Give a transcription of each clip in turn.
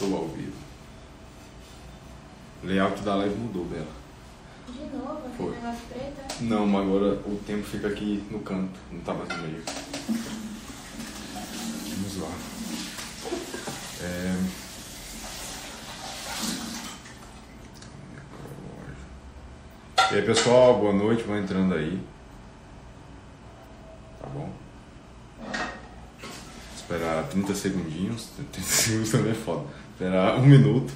Estou ao vivo. Layout da live mudou, Bela. De novo, Foi. negócio preto. Não, mas agora o tempo fica aqui no canto, não tá mais no meio. Vamos lá. É... E aí pessoal, boa noite, vão entrando aí. Tá bom? Esperar 30 segundinhos. 30 segundos também é foda. Esperar um minuto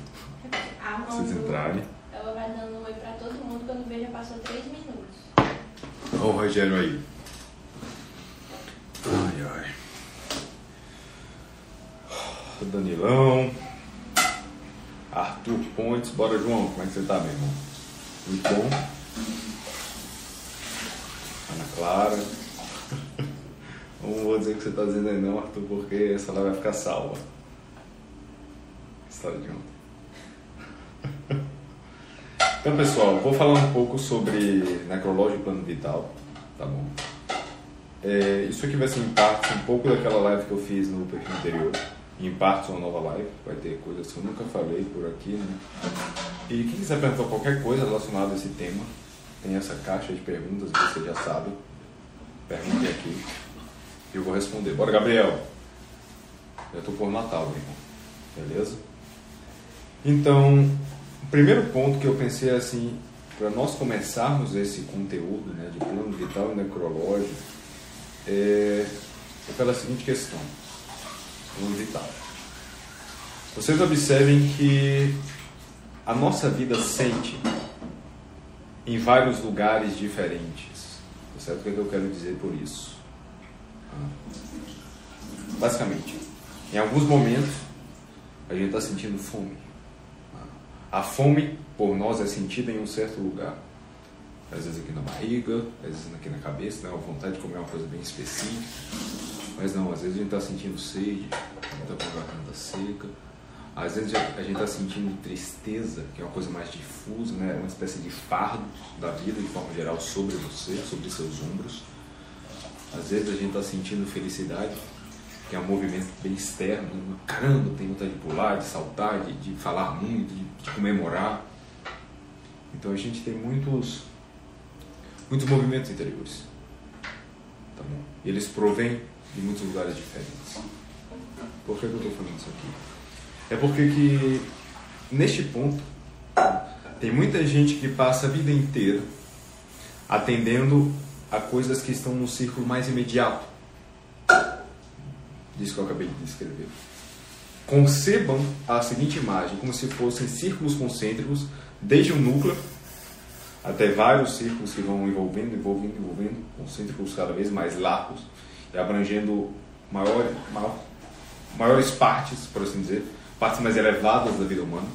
pra vocês entrarem. ela vai dando um oi pra todo mundo, quando já passou 3 minutos. Olha o Rogério aí. Ai, ai. Danilão. Arthur Pontes. Bora, João. Como é que você tá, meu irmão? Muito bom. Ana Clara. Não vou dizer que você tá dizendo aí não, Arthur, porque essa lá vai ficar salva. História de ontem. Então, pessoal, vou falar um pouco sobre necrológio e plano vital, tá bom? É, isso aqui vai ser em parte um pouco daquela live que eu fiz no perfil anterior, em parte uma nova live, vai ter coisas que eu nunca falei por aqui, né? E quem quiser perguntar qualquer coisa relacionada a esse tema, tem essa caixa de perguntas que você já sabe, perguntem aqui, e eu vou responder. Bora, Gabriel! Já tô por Natal, meu irmão, beleza? Então, o primeiro ponto que eu pensei assim, para nós começarmos esse conteúdo né, de plano vital e necrológico, é, é pela seguinte questão: plano vital. Vocês observem que a nossa vida sente em vários lugares diferentes. Tá certo? O que, é que eu quero dizer por isso? Basicamente, em alguns momentos, a gente está sentindo fome. A fome por nós é sentida em um certo lugar. Às vezes aqui na barriga, às vezes aqui na cabeça, né? a vontade de comer uma coisa bem específica. Mas não, às vezes a gente está sentindo sede, está com a garganta seca. Às vezes a gente está sentindo tristeza, que é uma coisa mais difusa, né? uma espécie de fardo da vida, de forma geral, sobre você, sobre seus ombros. Às vezes a gente está sentindo felicidade, que é um movimento bem externo. Caramba, tem vontade de pular, de saltar, de, de falar muito, de, de comemorar. Então a gente tem muitos, muitos movimentos interiores. Tá bom? E eles provêm de muitos lugares diferentes. Por que eu estou falando isso aqui? É porque que neste ponto tem muita gente que passa a vida inteira atendendo a coisas que estão no círculo mais imediato. Disso que eu acabei de descrever. Concebam a seguinte imagem como se fossem círculos concêntricos, desde o núcleo até vários círculos que vão envolvendo, envolvendo, envolvendo, concêntricos cada vez mais largos e abrangendo maior, maior, maiores partes, por assim dizer, partes mais elevadas da vida humana,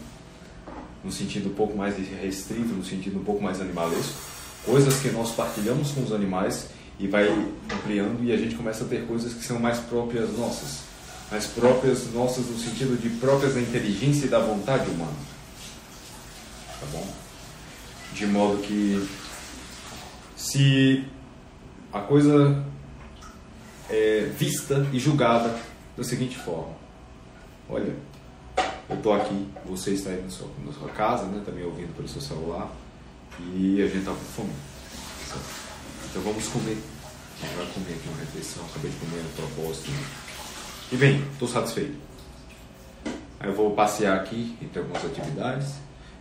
no sentido um pouco mais restrito, no sentido um pouco mais animalesco, coisas que nós partilhamos com os animais e vai ampliando e a gente começa a ter coisas que são mais próprias nossas, mais próprias nossas no sentido de próprias da inteligência e da vontade humana, tá bom? De modo que se a coisa é vista e julgada da seguinte forma, olha, eu estou aqui, você está aí na sua, na sua casa, né, também ouvindo pelo seu celular, e a gente está com fome. certo? Então vamos comer. A gente vai comer aqui uma refeição, acabei de comer no propósito. né? E bem, estou satisfeito. Aí eu vou passear aqui entre algumas atividades,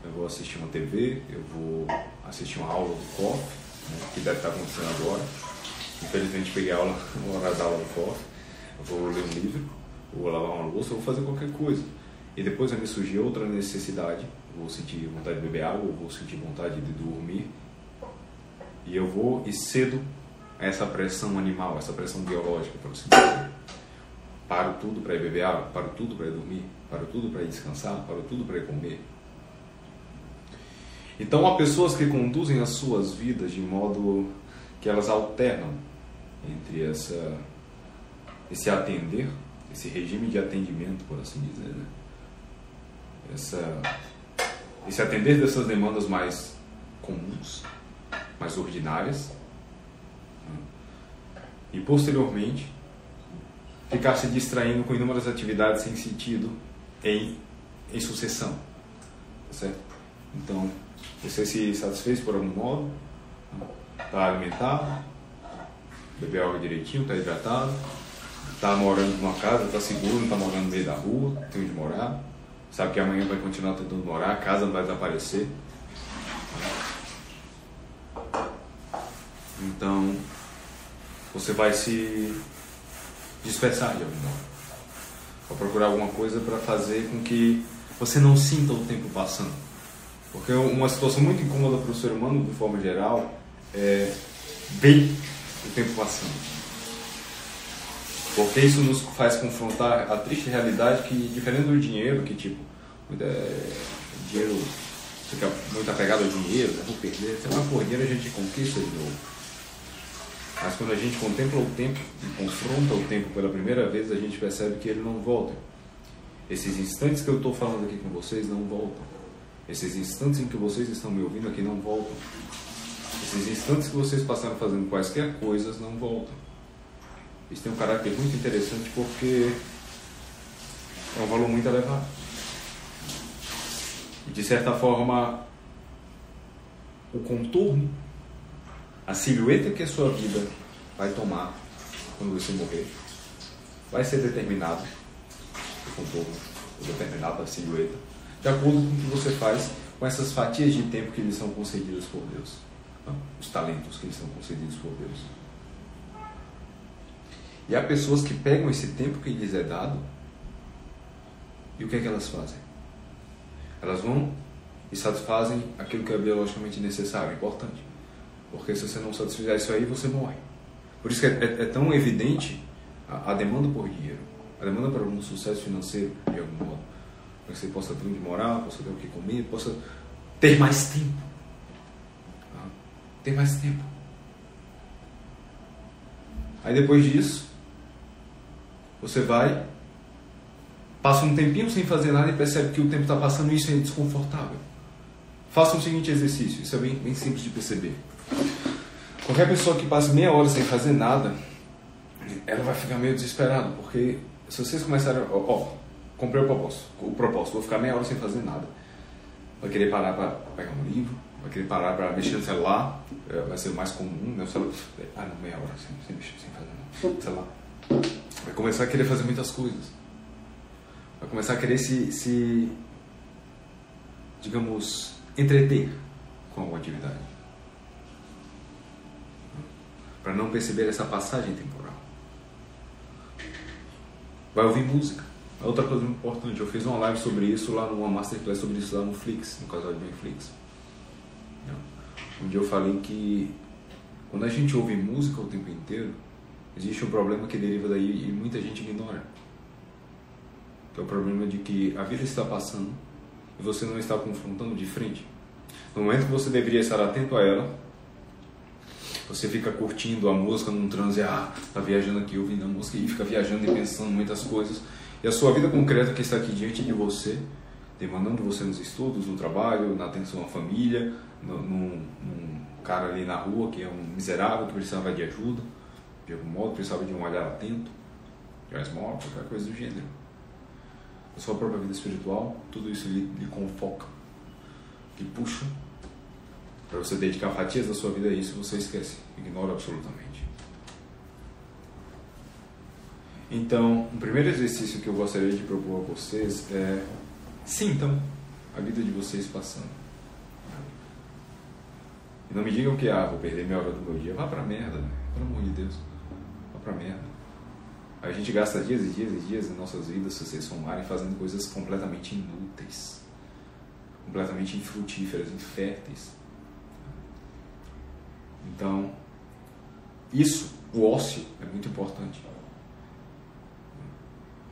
eu vou assistir uma TV, eu vou assistir uma aula do COF, né, que deve estar acontecendo agora. Infelizmente peguei a aula, uma hora da aula do COF, eu vou ler um livro, vou lavar uma louça, vou fazer qualquer coisa. E depois vai me surgir outra necessidade, vou sentir vontade de beber água, vou sentir vontade de dormir. E eu vou e cedo essa pressão animal, essa pressão biológica, para você dizer. Paro tudo para ir beber água, paro tudo para ir dormir, paro tudo para ir descansar, paro tudo para ir comer. Então há pessoas que conduzem as suas vidas de modo que elas alternam entre essa, esse atender, esse regime de atendimento, por assim dizer, né? essa, esse atender dessas demandas mais comuns, mais ordinárias, né? e posteriormente ficar se distraindo com inúmeras atividades sem sentido em em sucessão, tá certo? Então, você se satisfez por algum modo, está alimentado, bebeu água direitinho, está hidratado, está morando numa casa, está seguro, não está morando no meio da rua, tem onde morar, sabe que amanhã vai continuar tentando morar, a casa não vai desaparecer. Então, você vai se dispersar de algum modo. Vai procurar alguma coisa para fazer com que você não sinta o tempo passando. Porque uma situação muito incômoda para o ser humano, de forma geral, é ver o tempo passando. Porque isso nos faz confrontar a triste realidade que, diferente do dinheiro, que tipo, é, dinheiro fica muito apegado ao dinheiro, né? vou perder, sei lá, por dinheiro a gente conquista de novo. Mas quando a gente contempla o tempo e confronta o tempo pela primeira vez, a gente percebe que ele não volta. Esses instantes que eu estou falando aqui com vocês não voltam. Esses instantes em que vocês estão me ouvindo aqui não voltam. Esses instantes que vocês passaram fazendo quaisquer coisas não voltam. Isso tem um caráter muito interessante porque é um valor muito elevado. E de certa forma, o contorno a silhueta que a sua vida vai tomar quando você morrer vai ser determinado, o contorno, determinado a silhueta, de acordo com o que você faz com essas fatias de tempo que lhe são concedidas por Deus, os talentos que lhe são concedidos por Deus. E há pessoas que pegam esse tempo que lhes é dado e o que é que elas fazem? Elas vão e satisfazem aquilo que é biologicamente necessário, importante. Porque se você não satisfizer isso aí, você morre. Por isso que é, é, é tão evidente a, a, demanda por dinheiro, a demanda por um sucesso financeiro, de algum modo. Para que você possa ter onde morar, possa ter o que comer, possa ter mais tempo. Tá? Ter mais tempo. Aí depois disso, você vai, passa um tempinho sem fazer nada e percebe que o tempo está passando e isso é desconfortável. Faça o seguinte exercício, isso é bem, bem simples de perceber. Qualquer pessoa que passe meia hora sem fazer nada, ela vai ficar meio desesperada, porque se vocês começarem, ó, ó comprei o propósito, o propósito, vou ficar meia hora sem fazer nada. Vai querer parar para pegar um livro, vai querer parar para mexer no celular, é, vai ser o mais comum, né? O celular, ah, não, meia hora sem, sem mexer, sem fazer nada, celular. Vai começar a querer fazer muitas coisas. Vai começar a querer se, se digamos, entreter com alguma atividade para não perceber essa passagem temporal. Vai ouvir música. Outra coisa importante, eu fiz uma live sobre isso lá numa masterclass sobre isso lá no Flix, no casal de Netflix. Onde eu falei que quando a gente ouve música o tempo inteiro, existe um problema que deriva daí e muita gente ignora. Que é o problema de que a vida está passando e você não está confrontando de frente. No momento que você deveria estar atento a ela, você fica curtindo a música num transe, ah, tá viajando aqui ouvindo a música e fica viajando e pensando muitas coisas. E a sua vida concreta que está aqui diante de você, demandando você nos estudos, no trabalho, na atenção à família, no, num, num cara ali na rua que é um miserável que precisava de ajuda, de algum modo, precisava de um olhar atento, de esmola, qualquer coisa do gênero. A sua própria vida espiritual, tudo isso lhe, lhe confoca, lhe puxa para você dedicar fatias da sua vida a isso, você esquece, ignora absolutamente. Então, o primeiro exercício que eu gostaria de propor a vocês é sintam a vida de vocês passando. E não me digam que, ah, vou perder meia hora do meu dia. Vá pra merda, né? pelo amor de Deus. Vá pra merda. A gente gasta dias e dias e dias em nossas vidas, se vocês somarem, fazendo coisas completamente inúteis, completamente infrutíferas, inférteis. Então, isso, o ócio, é muito importante.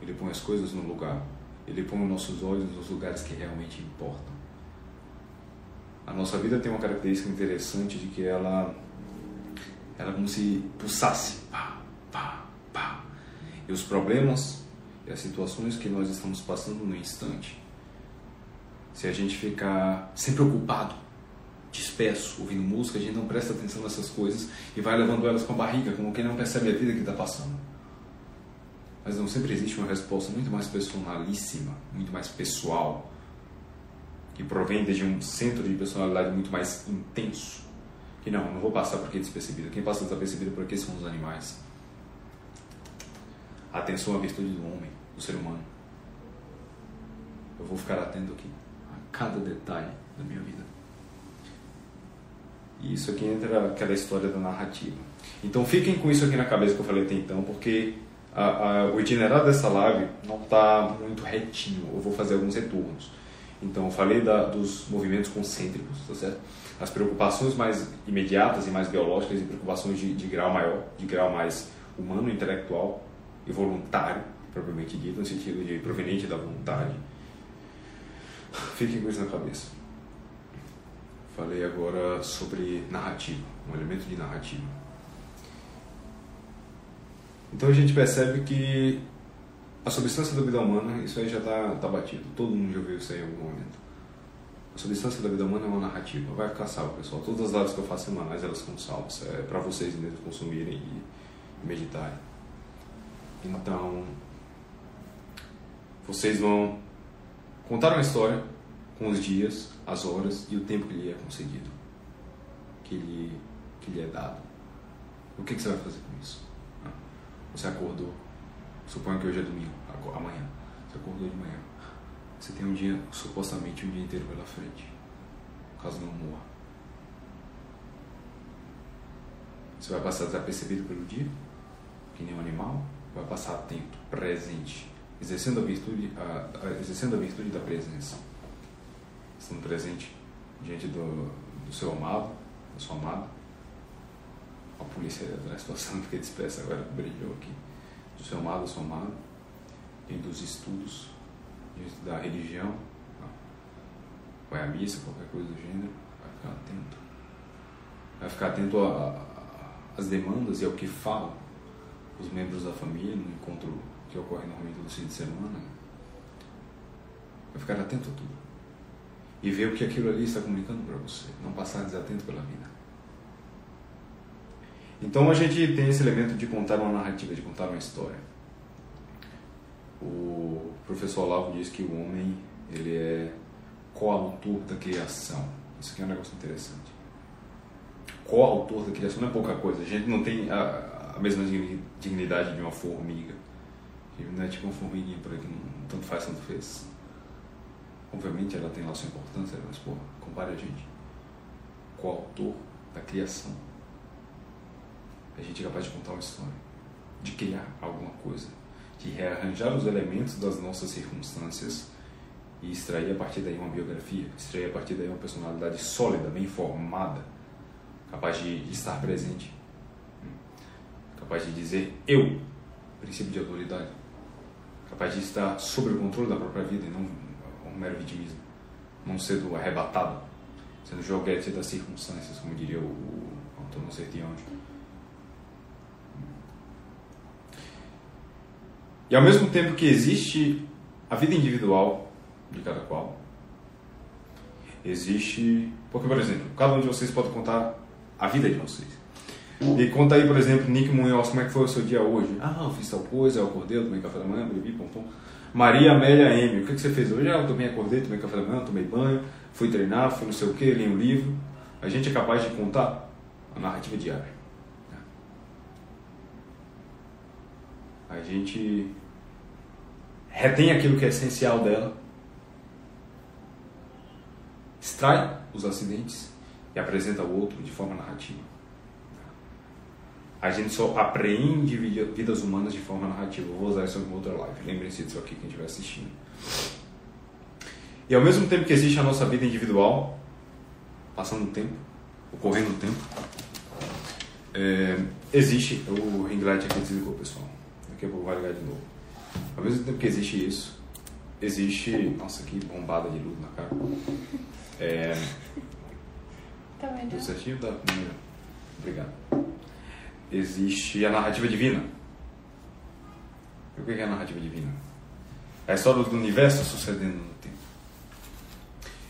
Ele põe as coisas no lugar. Ele põe os nossos olhos nos lugares que realmente importam. A nossa vida tem uma característica interessante de que ela, ela como se pulsasse. Pá, pá, pá. E os problemas e as situações que nós estamos passando no instante, se a gente ficar sempre ocupado disperso, ouvindo música, a gente não presta atenção nessas coisas e vai levando elas com a barriga, como quem não percebe a vida que está passando. Mas não sempre existe uma resposta muito mais personalíssima, muito mais pessoal, que provém de um centro de personalidade muito mais intenso. Que não, não vou passar por aqui despercebido. Quem passa despercebido por aqui são os animais. Atenção à virtude do homem, do ser humano. Eu vou ficar atento aqui a cada detalhe da minha vida. E isso aqui entra aquela história da narrativa. Então fiquem com isso aqui na cabeça que eu falei até então, porque a, a, o itinerário dessa live não está muito retinho. Eu vou fazer alguns retornos. Então eu falei da, dos movimentos concêntricos, tá certo? As preocupações mais imediatas e mais biológicas e preocupações de, de grau maior, de grau mais humano, intelectual e voluntário, propriamente dito, no sentido de proveniente da vontade. Fiquem com isso na cabeça. Falei agora sobre narrativa, um elemento de narrativa. Então a gente percebe que a substância da vida humana, isso aí já está tá batido. Todo mundo já ouviu isso aí em algum momento. A substância da vida humana é uma narrativa. Vai ficar salvo, pessoal. Todas as lives que eu faço semanais, elas são salvas. É para vocês mesmo consumirem e meditarem. Então, vocês vão contar uma história com os dias, as horas e o tempo que lhe é concedido, que lhe, que lhe é dado. O que, que você vai fazer com isso? Você acordou, suponho que hoje é domingo, amanhã. Você acordou de manhã. Você tem um dia, supostamente um dia inteiro pela frente, caso não morra. Você vai passar desapercebido pelo dia, que nem um animal, vai passar atento, presente, exercendo a virtude, a, a, exercendo a virtude da presença, estando presente diante do, do seu amado, da sua amada. A polícia da situação fiquei dispersa agora, brilhou aqui. Do seu amado, da sua amada, diante dos estudos, diante da religião, vai à missa, qualquer coisa do gênero, vai ficar atento. Vai ficar atento às demandas e ao que falam os membros da família no encontro que ocorre normalmente no fim de semana. Vai ficar atento a tudo. E ver o que aquilo ali está comunicando para você. Não passar desatento pela vida. Então a gente tem esse elemento de contar uma narrativa, de contar uma história. O professor Olavo diz que o homem ele é coautor da criação. Isso aqui é um negócio interessante. Coautor da criação não é pouca coisa. A gente não tem a, a mesma dignidade de uma formiga. Não é tipo uma formiguinha por aqui, não, tanto faz, tanto fez. Obviamente ela tem lá sua importância, mas pô, compare a gente. Coautor da criação. A gente é capaz de contar uma história, de criar alguma coisa, de rearranjar os elementos das nossas circunstâncias e extrair a partir daí uma biografia, extrair a partir daí uma personalidade sólida, bem formada, capaz de estar presente, capaz de dizer eu, princípio de autoridade, capaz de estar sob o controle da própria vida e não um mero vitimismo, não sendo arrebatado, sendo joguete das circunstâncias, como diria o, o Antônio Sertianjo. E ao mesmo tempo que existe a vida individual de cada qual, existe. Porque, por exemplo, cada um de vocês pode contar a vida de vocês. E conta aí, por exemplo, Nick Munhoz, como é que foi o seu dia hoje? Ah, eu fiz tal coisa, eu acordei, eu tomei café da manhã, bebi, pom, pom. Maria Amélia M, o que, que você fez hoje? Ah, eu tomei, acordei, tomei café da manhã, tomei banho, fui treinar, fui não sei o que, li um livro. A gente é capaz de contar a narrativa diária. A gente retém aquilo que é essencial dela, extrai os acidentes e apresenta ao outro de forma narrativa. A gente só apreende vidas humanas de forma narrativa. Eu vou usar isso em outra live. Lembrem-se disso aqui quem estiver assistindo. E ao mesmo tempo que existe a nossa vida individual, passando o tempo, ocorrendo o tempo, é, existe. O ring light aqui desligou, pessoal. Daqui a pouco vai ligar de novo. Ao mesmo tempo que existe isso, existe. Nossa, que bombada de luz na cara. É, Tá vendo? Tudo certinho? Tá. Primeiro. Obrigado. Existe a narrativa divina. E o que é a narrativa divina? É a história do universo sucedendo no tempo.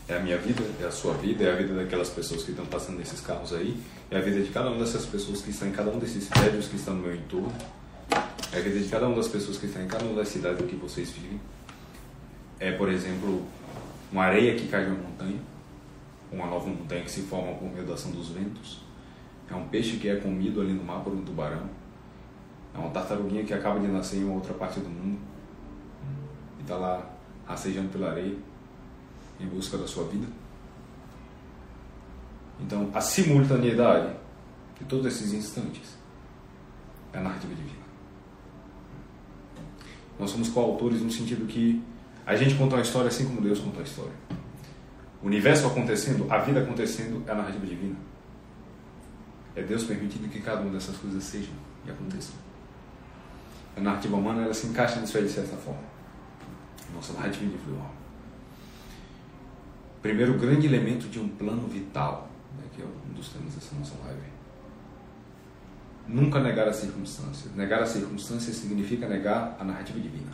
É a minha vida, é a sua vida, é a vida daquelas pessoas que estão passando nesses carros aí, é a vida de cada uma dessas pessoas que estão em cada um desses prédios que estão no meu entorno. É a vida de cada uma das pessoas que estão em cada uma das cidades que vocês vivem. É, por exemplo, uma areia que cai de uma montanha, uma nova montanha que se forma por meio da ação dos ventos. É um peixe que é comido ali no mar por um tubarão. É uma tartaruguinha que acaba de nascer em uma outra parte do mundo e está lá rastejando pela areia em busca da sua vida. Então, a simultaneidade de todos esses instantes é a narrativa divina. Nós somos coautores no sentido que a gente conta uma história assim como Deus conta a história. O universo acontecendo, a vida acontecendo é a narrativa divina. É Deus permitindo que cada uma dessas coisas sejam e aconteçam. A narrativa humana ela se encaixa nisso aí de certa forma. Nossa narrativa individual. Primeiro grande elemento de um plano vital, né, que é um dos temas dessa nossa live. Nunca negar as circunstâncias. Negar as circunstâncias significa negar a narrativa divina.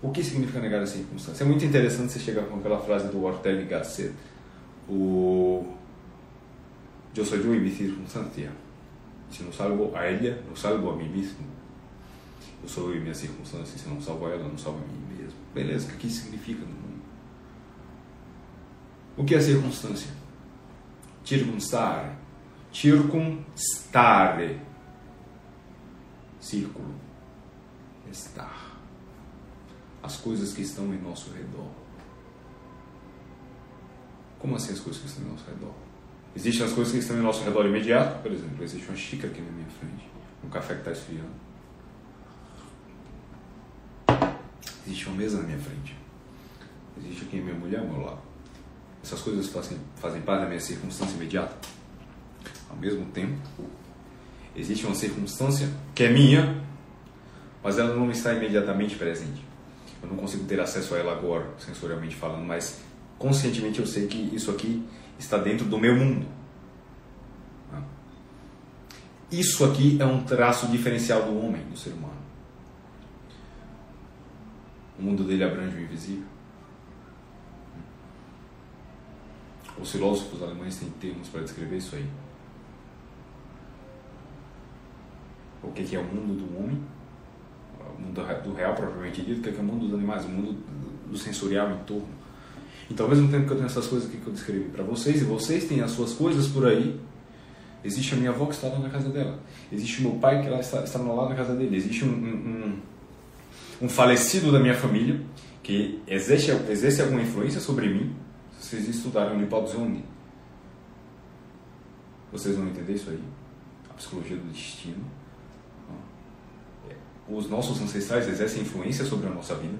O que significa negar as circunstâncias? É muito interessante você chegar com aquela frase do Ortega y Gasset, o Eu soy yo y mi circunstancia. Se não salvo a ela, não salvo a mim mesmo. Eu sou eu e minha circunstância. Se não salvo a ela, não salvo a mim mesmo. Beleza, o que significa no mundo? O que é circunstância? Circunstare. Circunstare. Círculo. Estar. As coisas que estão em nosso redor. Como assim as coisas que estão em nosso redor? Existem as coisas que estão em nosso redor imediato, por exemplo, existe uma xícara aqui na minha frente, um café que está esfriando. Existe uma mesa na minha frente. Existe aqui minha mulher ao meu lado. Essas coisas fazem, fazem parte da minha circunstância imediata. Ao mesmo tempo, existe uma circunstância que é minha, mas ela não está imediatamente presente. Eu não consigo ter acesso a ela agora, sensorialmente falando, mas conscientemente eu sei que isso aqui está dentro do meu mundo. Isso aqui é um traço diferencial do homem, do ser humano. O mundo dele abrange o invisível. Os filósofos alemães têm termos para descrever isso aí. O que é o mundo do homem? O mundo do real propriamente dito, o que é o mundo dos animais? O mundo do sensorial em torno. Então, ao mesmo tempo que eu tenho essas coisas aqui que eu descrevi para vocês, e vocês têm as suas coisas por aí, existe a minha avó que está lá na casa dela. Existe o meu pai que está, está lá na casa dele. Existe um, um, um falecido da minha família que exerce, exerce alguma influência sobre mim. Se vocês estudarem o Nippon vocês vão entender isso aí. A psicologia do destino. Os nossos ancestrais exercem influência sobre a nossa vida.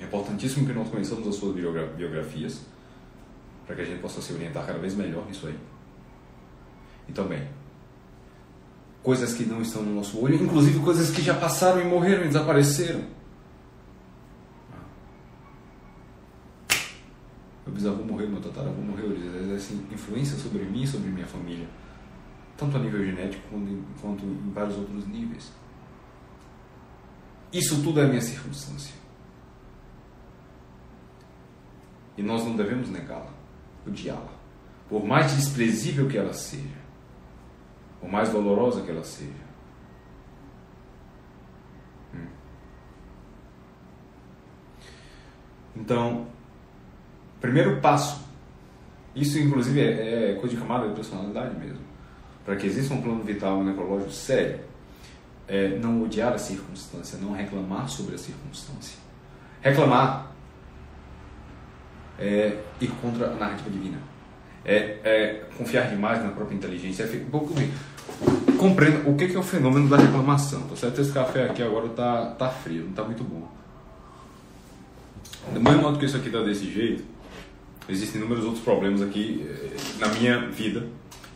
É importantíssimo que nós conheçamos as suas biografias para que a gente possa se orientar cada vez melhor nisso aí. E também, coisas que não estão no nosso olho, inclusive coisas que já passaram e morreram e desapareceram. Meu bisavô morreu, meu tataravô morreu, eles exercem influência sobre mim e sobre minha família, tanto a nível genético quanto em vários outros níveis. Isso tudo é a minha circunstância. E nós não devemos negá-la, odiá-la. Por mais desprezível que ela seja, por mais dolorosa que ela seja. Hum. Então, primeiro passo, isso inclusive é, é coisa de camada de personalidade mesmo, para que exista um plano vital necrológico sério, é não odiar a circunstância, não reclamar sobre a circunstância. Reclamar é ir contra a narrativa divina. É, é confiar demais na própria inteligência. É, compreenda o que é o fenômeno da reclamação. Tá certo? Esse café aqui agora tá, tá frio, não tá muito bom. Do mesmo modo que isso aqui tá desse jeito, existem inúmeros outros problemas aqui eh, na minha vida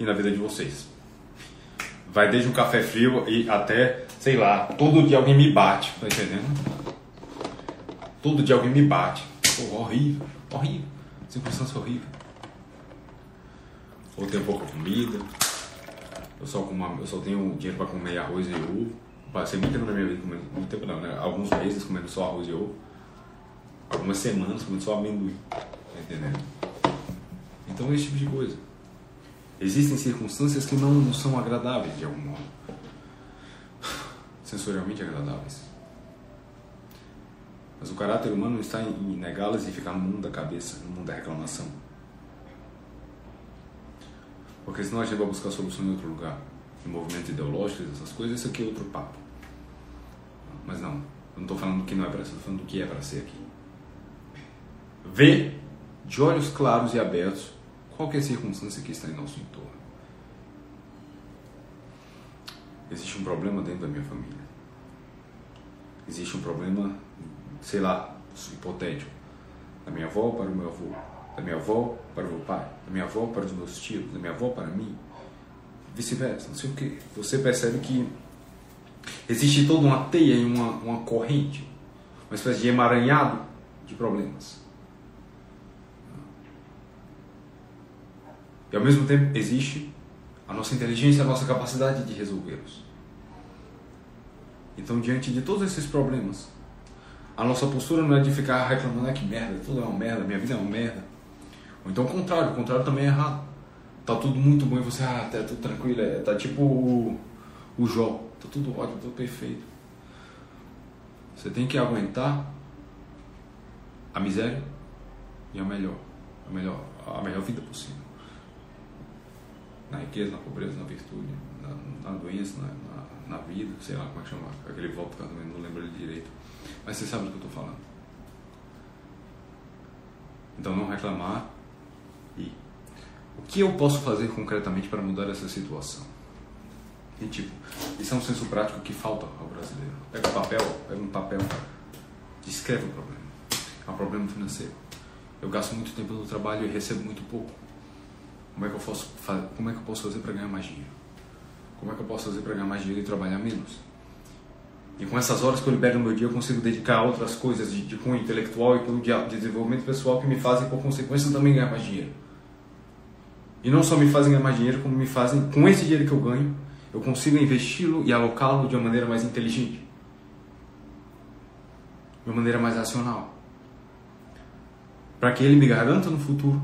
e na vida de vocês. Vai desde um café frio e até, sei lá, todo dia alguém me bate, tá entendendo? Todo dia alguém me bate. Pô, horrível. Horrível. Circunstância horrível. Ou tenho pouca comida. Eu só, eu só tenho dinheiro para comer arroz e ovo. Passei muito tempo na minha vida comendo. Muito tempo não, né? Alguns meses comendo só arroz e ovo. Algumas semanas comendo só amendoim. Tá entendendo? Então, esse tipo de coisa. Existem circunstâncias que não são agradáveis de algum modo. sensorialmente agradáveis. Mas o caráter humano está em negá-las e ficar mundo da cabeça, no mundo da reclamação. Porque senão a gente vai buscar solução em outro lugar. Em movimentos ideológicos, essas coisas, isso aqui é outro papo. Mas não, eu não estou falando do que não é para ser, estou falando do que é para ser aqui. Vê de olhos claros e abertos qualquer circunstância que está em nosso entorno. Existe um problema dentro da minha família. Existe um problema, sei lá, hipotético, da minha avó para o meu avô, da minha avó para o meu pai, da minha avó para os meus tios, da minha avó para mim, vice-versa, não sei o que. Você percebe que existe toda uma teia e uma, uma corrente, uma espécie de emaranhado de problemas. E ao mesmo tempo existe a nossa inteligência, a nossa capacidade de resolvê-los. Então, diante de todos esses problemas, a nossa postura não é de ficar reclamando, ah, que merda, tudo é uma merda, minha vida é uma merda. Ou então o contrário, o contrário também é errado. Tá tudo muito bom e você, ah, tá tudo tranquilo, é, tá tipo o, o Jó, tá tudo ótimo, tudo perfeito. Você tem que aguentar a miséria e a melhor, a melhor, a melhor vida possível riqueza, na pobreza, na virtude, na, na doença, na, na, na, vida, sei lá como é que chama, aquele voto que eu também não lembro ele direito. Mas você sabe do que eu estou falando. Então não reclamar e o que eu posso fazer concretamente para mudar essa situação? E tipo, isso é um senso prático que falta ao brasileiro. Pega um papel, pega um papel, descreve o problema. É um problema financeiro. Eu gasto muito tempo no trabalho e recebo muito pouco como é que eu posso, como é que eu posso fazer para ganhar mais dinheiro? Como é que eu posso fazer para ganhar mais dinheiro e trabalhar menos? E com essas horas que eu libero no meu dia, eu consigo dedicar a outras coisas de, de cunho intelectual e de desenvolvimento pessoal que me fazem, por consequência, também ganhar mais dinheiro. E não só me fazem ganhar mais dinheiro, como me fazem, com esse dinheiro que eu ganho, eu consigo investi-lo e alocá-lo de uma maneira mais inteligente. De uma maneira mais racional. Para que ele me garanta no futuro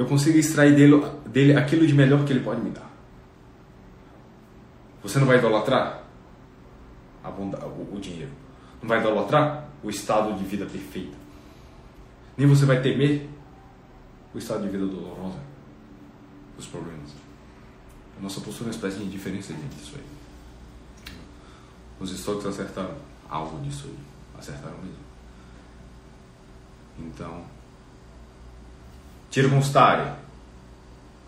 eu consigo extrair dele, dele aquilo de melhor que ele pode me dar. Você não vai idolatrar a bondade, o, o dinheiro. Não vai idolatrar o estado de vida perfeito. Nem você vai temer o estado de vida doloroso os problemas. A nossa postura é uma espécie de indiferença diante disso aí. Os estoques acertaram algo disso aí. Acertaram mesmo. Então, circunstância.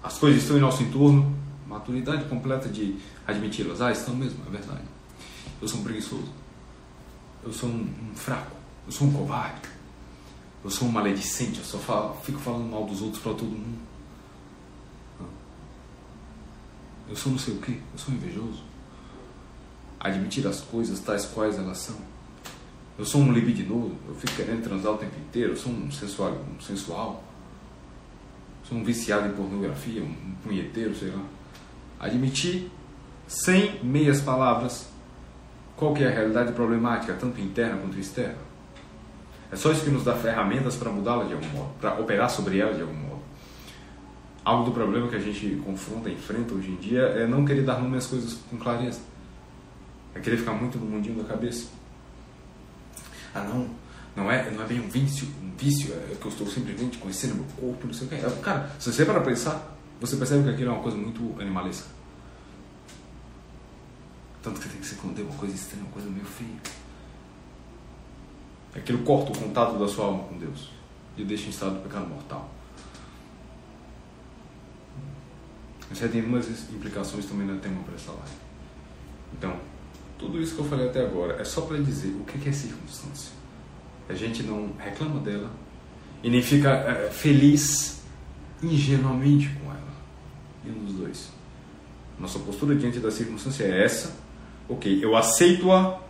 As coisas estão em nosso entorno, maturidade completa de admiti-las. Ah, estão mesmo, é verdade. Eu sou um preguiçoso. Eu sou um, um fraco. Eu sou um covarde. Eu sou um maledicente. Eu só falo, fico falando mal dos outros para todo mundo. Eu sou não sei o que. Eu sou invejoso. Admitir as coisas tais quais elas são. Eu sou um libidinoso. Eu fico querendo transar o tempo inteiro. Eu sou um sensual. Um sensual sou um viciado em pornografia, um punheteiro, sei lá. Admitir, sem meias palavras, qual que é a realidade problemática, tanto interna quanto externa. É só isso que nos dá ferramentas para mudá-la de algum modo, para operar sobre ela de algum modo. Algo do problema que a gente confronta, enfrenta hoje em dia é não querer dar nome às coisas com clareza. É querer ficar muito no mundinho da cabeça. Ah, não, não é, não é bem um vício, um vício é que eu estou simplesmente conhecendo meu corpo, não sei o que. É, cara, se você para pensar, você percebe que aquilo é uma coisa muito animalesca. Tanto que tem que se esconder uma coisa estranha, uma coisa meio feia. Aquilo corta o contato da sua alma com Deus e deixa em estado de pecado mortal. Isso tem umas implicações também no tema para essa live. Então, tudo isso que eu falei até agora é só para dizer o que é circunstância a gente não reclama dela e nem fica é, feliz ingenuamente com ela. Nenhum dos dois. Nossa postura diante da circunstância é essa. Ok, eu aceito-a,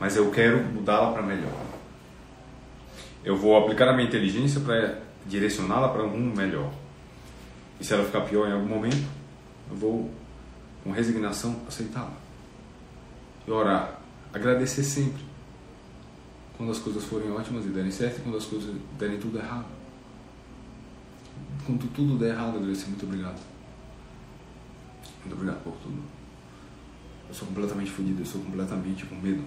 mas eu quero mudá-la para melhor. Eu vou aplicar a minha inteligência para direcioná-la para um melhor. E se ela ficar pior em algum momento, eu vou, com resignação, aceitá-la. E orar. Agradecer sempre quando as coisas forem ótimas e derem certo e quando as coisas derem tudo errado. Quando tudo der errado, agradecer muito obrigado. Muito obrigado por tudo. Eu sou completamente fodido, eu sou completamente com medo.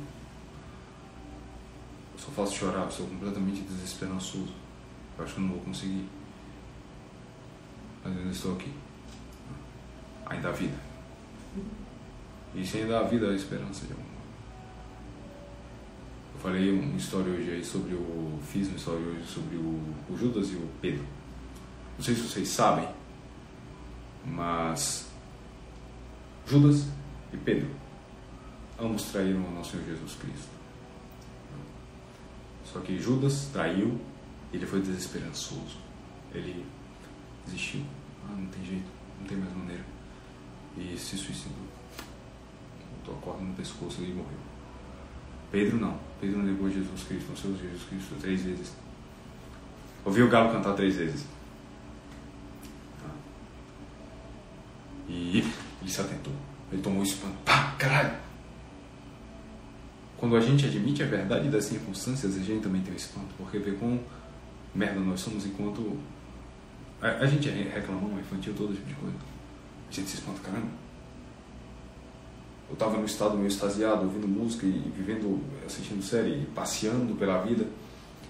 Eu só faço chorar, eu sou completamente desesperançoso. Eu acho que eu não vou conseguir. Mas ainda estou aqui. Ainda há vida. E se ainda há vida, há esperança de alguma Eu falei uma história hoje aí sobre o. Fiz uma história hoje sobre o, o Judas e o Pedro. Não sei se vocês sabem, mas Judas e Pedro, ambos traíram o nosso Senhor Jesus Cristo. Só que Judas traiu, ele foi desesperançoso. Ele desistiu. Ah, não tem jeito, não tem mais maneira. E se suicidou. Botou a corda no pescoço e morreu. Pedro não. Pedro negou Jesus Cristo, não seu Jesus Cristo três vezes. Ouviu o galo cantar três vezes. E ele se atentou. Ele tomou espanto. Pá, caralho! Quando a gente admite a verdade das circunstâncias, a gente também tem o espanto, porque vê quão merda nós somos enquanto. A, gente reclamão, infantil, todo tipo de coisa. A gente se espanta, caramba. Eu estava no estado meio extasiado, ouvindo música e vivendo, assistindo série, passeando pela vida,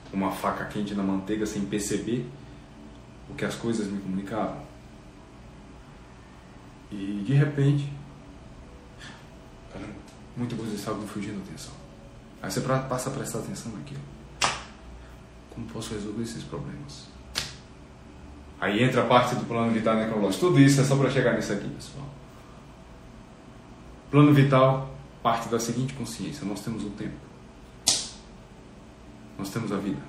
com uma faca quente na manteiga sem perceber o que as coisas me comunicavam. E de repente, muita coisa estava me fugindo da atenção. Aí você passa a prestar atenção naquilo. Como posso resolver esses problemas? Aí entra a parte do plano vital necrológico. Tudo isso é só para chegar nisso aqui, pessoal. Plano vital parte da seguinte consciência: nós temos o tempo, nós temos a vida,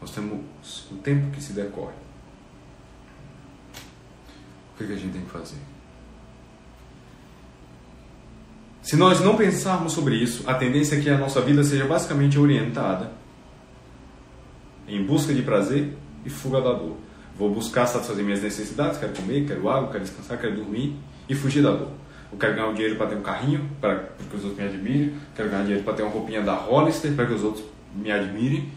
nós temos o tempo que se decorre. O que, que a gente tem que fazer? Se nós não pensarmos sobre isso, a tendência é que a nossa vida seja basicamente orientada em busca de prazer e fuga da dor. Vou buscar satisfazer minhas necessidades, quero comer, quero água, quero descansar, quero dormir e fugir da dor. Eu quero ganhar um dinheiro para ter um carrinho, para que os outros me admirem. Quero ganhar dinheiro para ter uma roupinha da Hollister, para que os outros me admirem.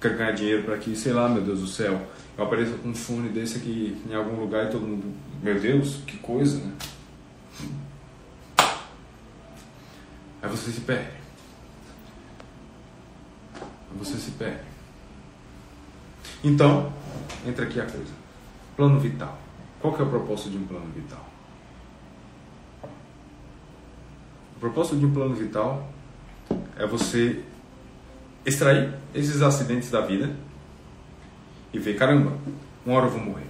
Quero ganhar dinheiro para que, sei lá, meu Deus do céu, eu apareça com um fone desse aqui em algum lugar e todo mundo, meu Deus, que coisa, né? Aí você se perde. Aí você se perde. Então, entra aqui a coisa. Plano vital. Qual que é o propósito de um plano vital? O propósito de um plano vital é você extrair esses acidentes da vida e ver, caramba, uma hora eu vou morrer.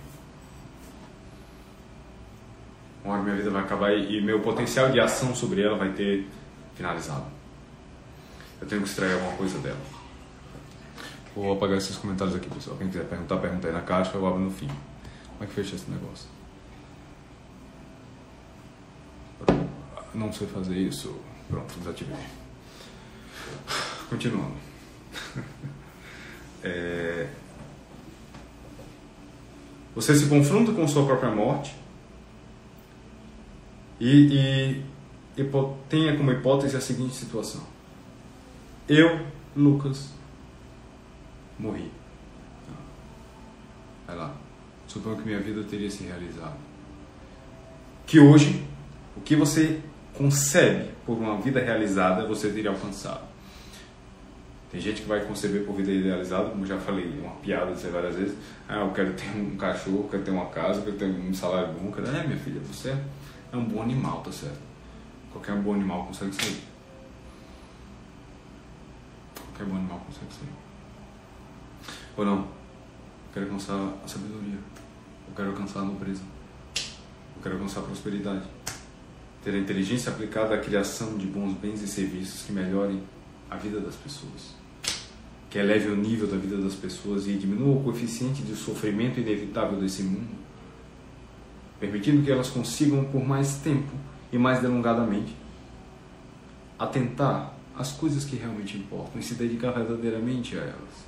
Uma hora minha vida vai acabar e meu potencial de ação sobre ela vai ter finalizado. Eu tenho que extrair alguma coisa dela. Vou apagar esses comentários aqui, pessoal. Quem quiser perguntar, pergunta aí na caixa, eu abro no fim. Como é que fecha esse negócio? Não sei fazer isso. Pronto, desativei. Continuando. É... Você se confronta com sua própria morte e, e, e tenha como hipótese a seguinte situação: Eu, Lucas, morri. Vai lá. Suponho que minha vida teria se realizado. Que hoje, o que você concebe por uma vida realizada, você teria alcançado. Tem gente que vai conceber por vida idealizada, como já falei, uma piada dizer várias vezes. Ah, eu quero ter um cachorro, quero ter uma casa, quero ter um salário bom. Quero... É, minha filha, você é um bom animal, tá certo? Qualquer bom animal consegue sair. Qualquer bom animal consegue sair. Ou não? Eu quero alcançar a sabedoria. Eu quero alcançar a nobreza. Eu quero alcançar a prosperidade. Ter a inteligência aplicada à criação de bons bens e serviços que melhorem a vida das pessoas que eleve o nível da vida das pessoas e diminua o coeficiente de sofrimento inevitável desse mundo, permitindo que elas consigam por mais tempo e mais delongadamente atentar às coisas que realmente importam e se dedicar verdadeiramente a elas.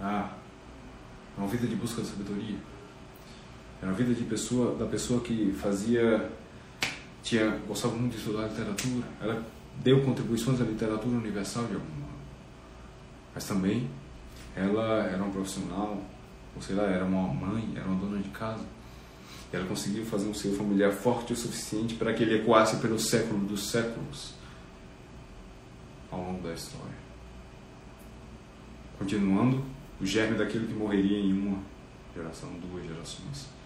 Ah, uma vida de busca da sabedoria. É uma vida de pessoa, da pessoa que fazia, tinha, gostava muito de estudar literatura. Ela deu contribuições à literatura universal de algum modo. Mas também ela era uma profissional, ou sei lá, era uma mãe, era uma dona de casa. Ela conseguiu fazer um seio familiar forte o suficiente para que ele ecoasse pelos séculos dos séculos ao longo da história. Continuando, o germe daquilo que morreria em uma geração, duas gerações.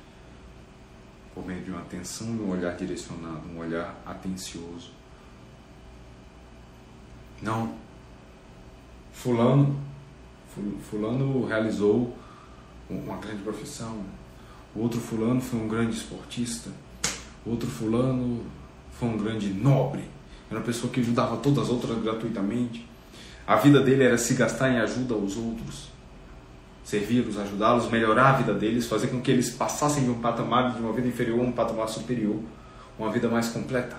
Por meio de uma atenção e um olhar direcionado, um olhar atencioso. Não. Fulano, fulano realizou uma grande profissão, o outro fulano foi um grande esportista, o outro fulano foi um grande nobre, era uma pessoa que ajudava todas as outras gratuitamente. A vida dele era se gastar em ajuda aos outros, servi-los, ajudá-los, melhorar a vida deles, fazer com que eles passassem de um patamar de uma vida inferior a um patamar superior, uma vida mais completa.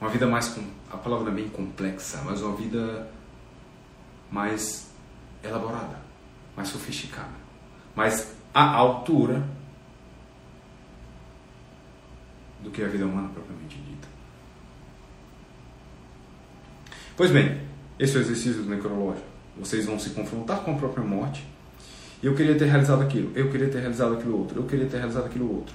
Uma vida mais a palavra é bem complexa, mas uma vida mais elaborada, mais sofisticada, mais à altura do que a vida humana propriamente dita. Pois bem, esse é o exercício do necrológico. Vocês vão se confrontar com a própria morte. Eu queria ter realizado aquilo, eu queria ter realizado aquilo outro, eu queria ter realizado aquilo outro.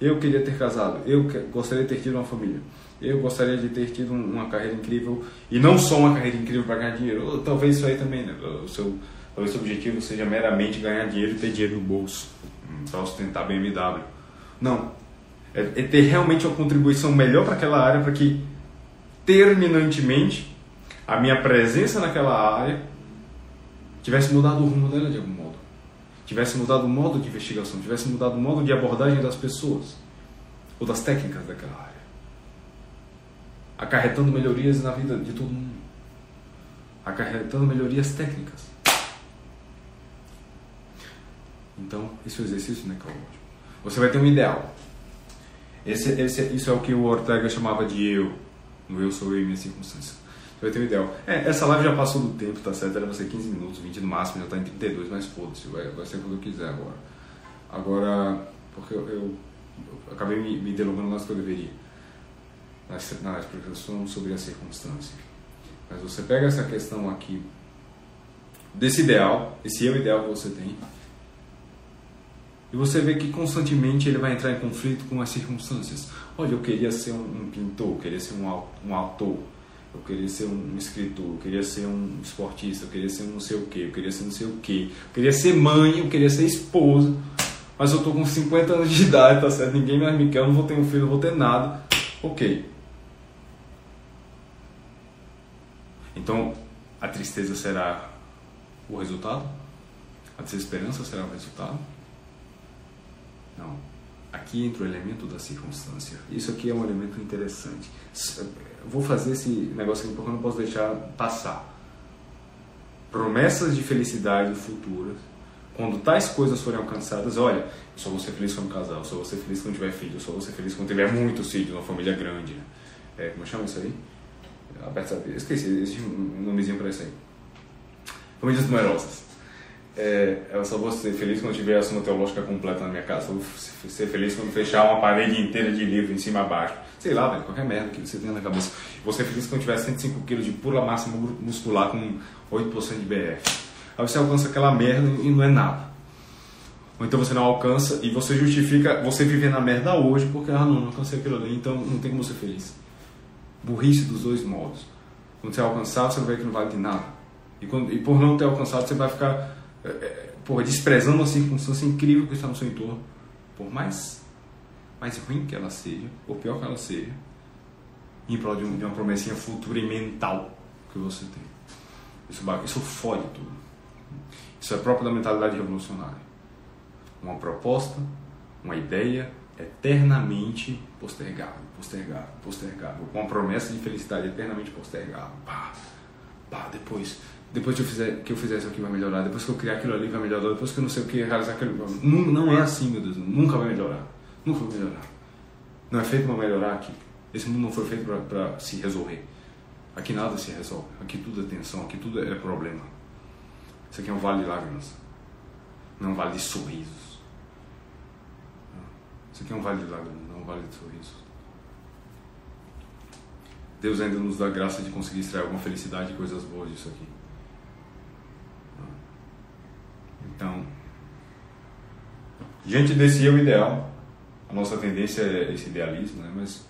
Eu queria ter casado, eu gostaria de ter tido uma família. Eu gostaria de ter tido uma carreira incrível e não só uma carreira incrível para ganhar dinheiro. Talvez isso aí também, né? O seu Talvez o objetivo seja meramente ganhar dinheiro e ter dinheiro no bolso hum, para sustentar BMW. Não. É, é ter realmente uma contribuição melhor para aquela área para que, terminantemente, a minha presença naquela área tivesse mudado o rumo dela de algum modo. Tivesse mudado o modo de investigação, tivesse mudado o modo de abordagem das pessoas ou das técnicas daquela área. Acarretando melhorias na vida de todo mundo. Acarretando melhorias técnicas. Então, esse é o exercício necrológico. Você vai ter um ideal. Esse, esse, isso é o que o Ortega chamava de eu. No eu sou eu e minha circunstância. Vai ter um ideal. É, essa live já passou do tempo, tá certo? Era pra ser 15 minutos, 20 no máximo, já está em 32, mas foda-se, vai, vai ser quando eu quiser agora. Agora, porque eu, eu, eu acabei me, me delongando mais do que eu deveria na, na explicação sobre a circunstância. Mas você pega essa questão aqui, desse ideal, esse eu ideal que você tem, e você vê que constantemente ele vai entrar em conflito com as circunstâncias. Olha, eu queria ser um, um pintor, eu queria ser um, um autor, eu queria ser um escritor, eu queria ser um esportista, eu queria ser um não sei o que, eu queria ser não sei o que, eu queria ser mãe, eu queria ser esposa, mas eu tô com 50 anos de idade, tá certo? Ninguém mais me quer, eu não vou ter um filho, não vou ter nada. Ok. Então, a tristeza será o resultado? A desesperança será o resultado? Não. Aqui entra o elemento da circunstância. Isso aqui é um elemento interessante. Vou fazer esse negócio aqui porque eu não posso deixar passar. Promessas de felicidade futuras. Quando tais coisas forem alcançadas, olha, eu só vou ser feliz quando casar, eu só vou ser feliz quando tiver filho, eu só vou ser feliz quando tiver muitos filhos, uma família grande. Né? É, como chama isso aí? Aperta, esqueci, existe um nomezinho para isso aí. Famílias numerosas. É, eu só vou ser feliz quando tiver a suma teológica completa na minha casa. Eu vou ser feliz quando fechar uma parede inteira de livro em cima a baixo. Sei lá, velho, qualquer merda que você tenha na cabeça. Vou ser feliz quando tiver 105 kg de pura massa muscular com 8% de BF. Aí você alcança aquela merda e não é nada. Ou então você não alcança e você justifica você viver na merda hoje porque, ah, não, não alcancei aquilo ali, então não tem como ser feliz. Burrice dos dois modos. Quando você alcançar, você vai ver que não vale de nada. E, quando, e por não ter alcançado, você vai ficar é, é, porra, desprezando uma circunstância incrível que está no seu entorno, por mais, mais ruim que ela seja, ou pior que ela seja, em prol de, um, de uma promessinha futura e mental que você tem. Isso, isso fode tudo. Isso é próprio da mentalidade revolucionária. Uma proposta, uma ideia eternamente postergável, postergável, postergável, com uma promessa de felicidade eternamente postergável. Pá, pá, depois depois que eu, fizer, que eu fizer isso aqui vai melhorar, depois que eu criar aquilo ali vai melhorar, depois que eu não sei o que realizar aquilo. Não, não é assim, meu Deus, nunca vai melhorar. Nunca vai melhorar. Não é feito para melhorar aqui. Esse mundo não foi feito para se resolver. Aqui nada se resolve. Aqui tudo é tensão, aqui tudo é problema. Isso aqui é um vale de lágrimas. Não é um vale de sorrisos. Isso aqui é um vale de lágrimas, não é um vale de sorrisos. Deus ainda nos dá graça de conseguir extrair alguma felicidade e coisas boas disso aqui. Então, diante desse eu ideal, a nossa tendência é esse idealismo, né? Mas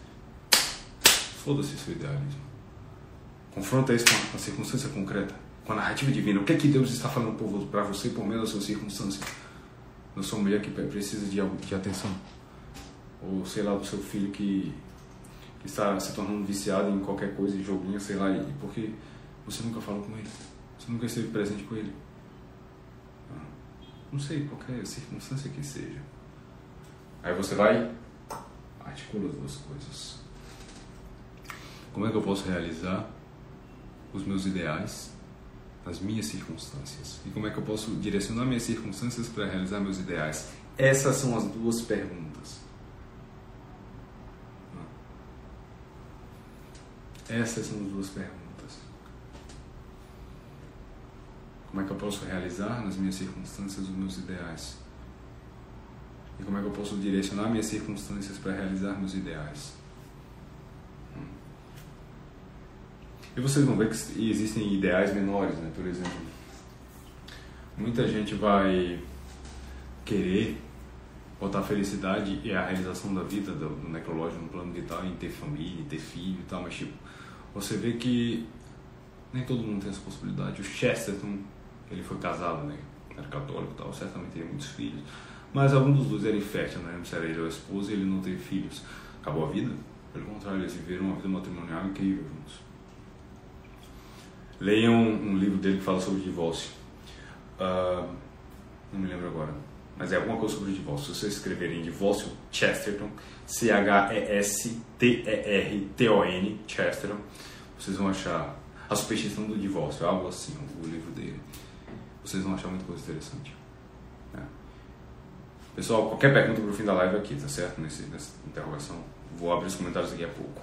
foda-se seu idealismo. Confronta isso com a circunstância concreta, com a narrativa divina. O que é que Deus está falando para você por meio da sua circunstância? Da sua mulher que precisa de, de atenção. Ou sei lá, do seu filho que, que está se tornando viciado em qualquer coisa, em joguinho, sei lá, e porque você nunca falou com ele. Você nunca esteve presente com ele. Ah, não sei, qualquer circunstância que seja. Aí você vai, articula as duas coisas. Como é que eu posso realizar os meus ideais nas minhas circunstâncias? E como é que eu posso direcionar minhas circunstâncias para realizar meus ideais? Essas são as duas perguntas. Essas são as duas perguntas. Como é que eu posso realizar nas minhas circunstâncias os meus ideais? E como é que eu posso direcionar minhas circunstâncias para realizar meus ideais? Hum. E vocês vão ver que existem ideais menores, né? Por exemplo, muita gente vai querer botar felicidade e a realização da vida do, do necrológico no plano vital em ter família, em ter filho e tal, mas tipo, você vê que nem todo mundo tem essa possibilidade. O Chesterton ele foi casado, né? Era católico e tal, certamente teria muitos filhos. Mas algum dos dois era infértil, né? Se era ele ou a esposa ele não teve filhos. Acabou a vida? Pelo contrário, eles viveram uma vida matrimonial incrível juntos. Leiam um, um livro dele que fala sobre divórcio. Uh, não me lembro agora. Mas é alguma coisa sobre divórcio. Se vocês escreverem divórcio Chesterton, C-H-E-S-T-E-R-T-O-N, Chesterton, vocês vão achar A Superstição do Divórcio, algo assim, o livro dele vocês vão achar muita coisa interessante. Pessoal, qualquer pergunta para o fim da live aqui, tá certo? Nesse, nessa interrogação. Vou abrir os comentários daqui a pouco.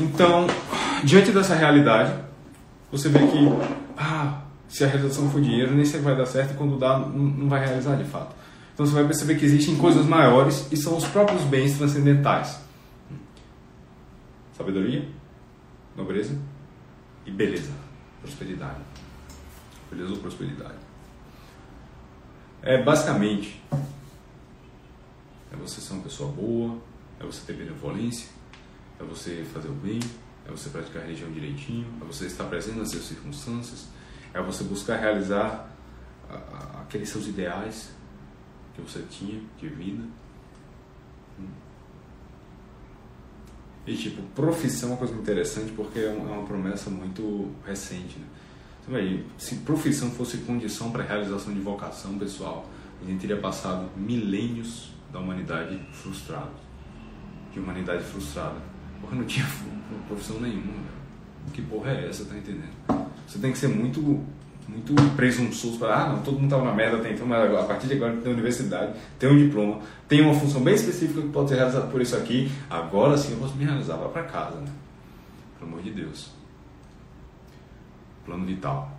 Então, diante dessa realidade, você vê que ah, se a realização for dinheiro, nem sempre vai dar certo e quando dá, não vai realizar de fato. Então você vai perceber que existem coisas maiores e são os próprios bens transcendentais. Sabedoria, nobreza e beleza, prosperidade beleza ou prosperidade. É basicamente é você ser uma pessoa boa, é você ter benevolência, é você fazer o bem, é você praticar a religião direitinho, é você estar presente nas suas circunstâncias, é você buscar realizar aqueles seus ideais que você tinha de vida. E tipo, profissão é uma coisa interessante porque é uma promessa muito recente. Né? se profissão fosse condição para realização de vocação pessoal, a gente teria passado milênios da humanidade frustrada. De humanidade frustrada. Porque não tinha profissão nenhuma. Que porra é essa, tá entendendo? Você tem que ser muito muito presunçoso para, ah, não, todo mundo estava na merda até então, mas a partir de agora tem universidade, tem um diploma, tem uma função bem específica que pode ser realizada por isso aqui, agora sim eu posso me realizar, vá para casa, né? Pelo amor de Deus plano vital.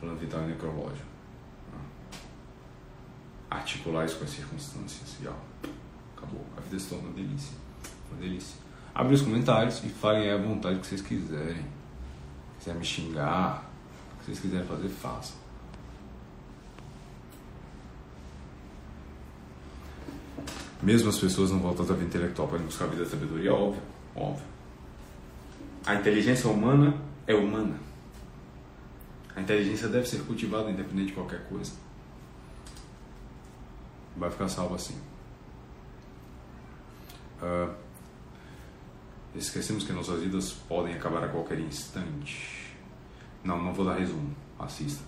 Plano vital e necrológico. Articular isso com as circunstâncias e ó, acabou. A vida se torna uma delícia. Uma delícia. Abre os comentários e falem à vontade que vocês quiserem. Se quiser me xingar, o que vocês quiserem fazer, façam. Mesmo as pessoas não voltam da vida intelectual para buscar a vida da sabedoria, óbvio, óbvio. A inteligência humana é humana. A inteligência deve ser cultivada independente de qualquer coisa. Vai ficar salvo assim. Uh, esquecemos que nossas vidas podem acabar a qualquer instante. Não, não vou dar resumo. Assista.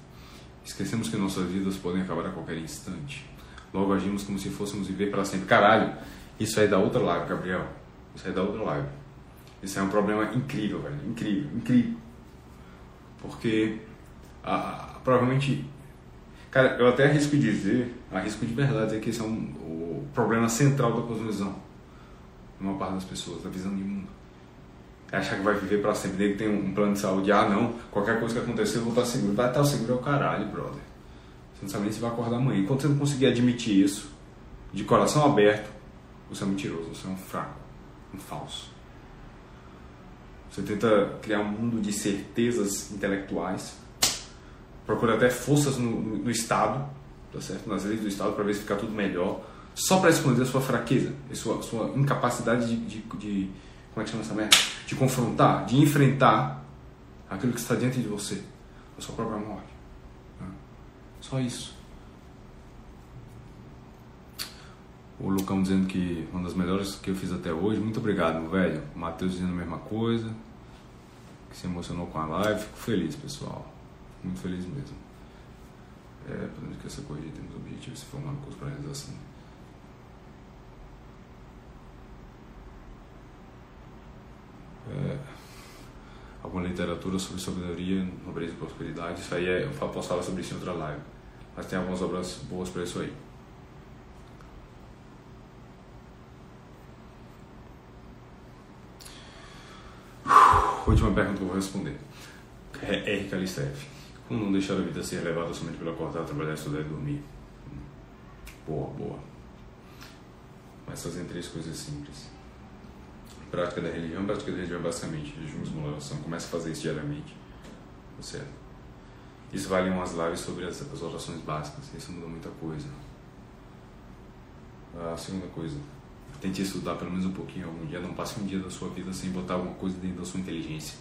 Esquecemos que nossas vidas podem acabar a qualquer instante. Logo agimos como se fôssemos viver para sempre. Caralho, isso aí é da outra live, Gabriel. Isso aí é da outra live. Isso é um problema incrível, velho. Incrível, incrível. Porque ah, provavelmente. Cara, eu até arrisco dizer, arrisco de verdade dizer que esse é um, o problema central da cosmovisão. Uma parte das pessoas, da visão de mundo. É achar que vai viver para sempre, que tem um plano de saúde. Ah, não, qualquer coisa que acontecer eu vou estar seguro. Vai estar seguro é o caralho, brother. Você não sabe nem se vai acordar amanhã. Enquanto você não conseguir admitir isso, de coração aberto, você é mentiroso, você é um fraco, um falso. Você tenta criar um mundo de certezas intelectuais procura até forças no, no, no Estado, tá certo? nas leis do Estado, para ver se fica tudo melhor. só para esconder a sua fraqueza, a sua, sua incapacidade de, de, de, Como é que chama essa merda? De confrontar, de enfrentar aquilo que está diante de você, a sua própria morte. Né? Só isso. O Lucão dizendo que uma das melhores que eu fiz até hoje. Muito obrigado, meu velho. O Matheus dizendo a mesma coisa. Que se emocionou com a live. Fico feliz, pessoal. Muito feliz mesmo. É, podemos esquecer corrigir, temos objetivos se formar no curso para realização. É, alguma literatura sobre sabedoria, nobreza e prosperidade. Isso aí é, eu posso falar sobre isso em outra live. Mas tem algumas obras boas para isso aí. Última pergunta que eu vou responder. É R. Calistef. Como não deixar a vida ser levada somente pelo acordar, trabalhar, estudar e dormir? Boa, boa. Mas fazendo três coisas simples. Prática da religião. Prática da religião é basicamente jejum, esmolação. Comece a fazer isso diariamente. Tá certo? Isso vale umas lives sobre as, as orações básicas. Isso muda muita coisa. A segunda coisa Tente estudar pelo menos um pouquinho algum dia. Não passe um dia da sua vida sem botar alguma coisa dentro da sua inteligência.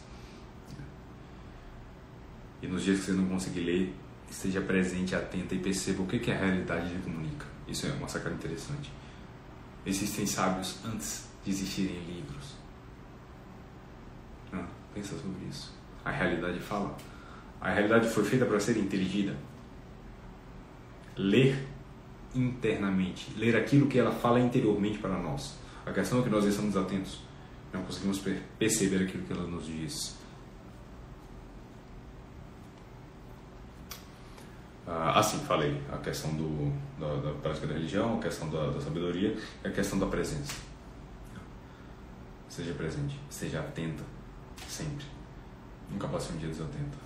E nos dias que você não conseguir ler, esteja presente, atenta e perceba o que, que a realidade lhe comunica. Isso é uma sacada interessante. Existem sábios antes de existirem livros. Não, pensa sobre isso. A realidade fala. A realidade foi feita para ser inteligida. Ler internamente, ler aquilo que ela fala interiormente para nós. A questão é que nós estamos atentos, não conseguimos perceber aquilo que ela nos diz. Ah, assim, falei, a questão do, da, da, prática da religião, a questão da, da sabedoria e a questão da presença. Seja presente, seja atenta, sempre. Nunca passe um dia desatenta.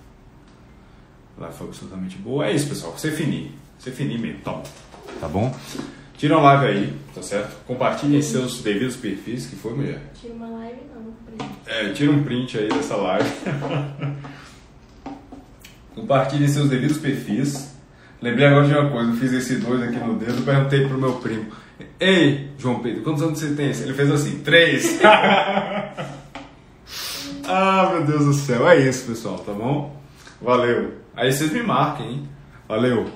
Lá foi absolutamente boa. É isso, pessoal. Você finir. Você finir mesmo. Tá bom. Tá bom? Tira uma live aí, tá certo? Compartilhe seus devidos perfis, que foi, mulher? Tira uma live, não, print. É, tira um print aí dessa live. Compartilhe seus devidos perfis. Lembrei agora de uma coisa, eu fiz esse dois aqui no dedo, perguntei pro meu primo. Ei, João Pedro, quantos anos você tem? Ele fez assim, três. ah, meu Deus do céu, é isso, pessoal, tá bom? Valeu. Aí vocês me marquem, hein? Valeu.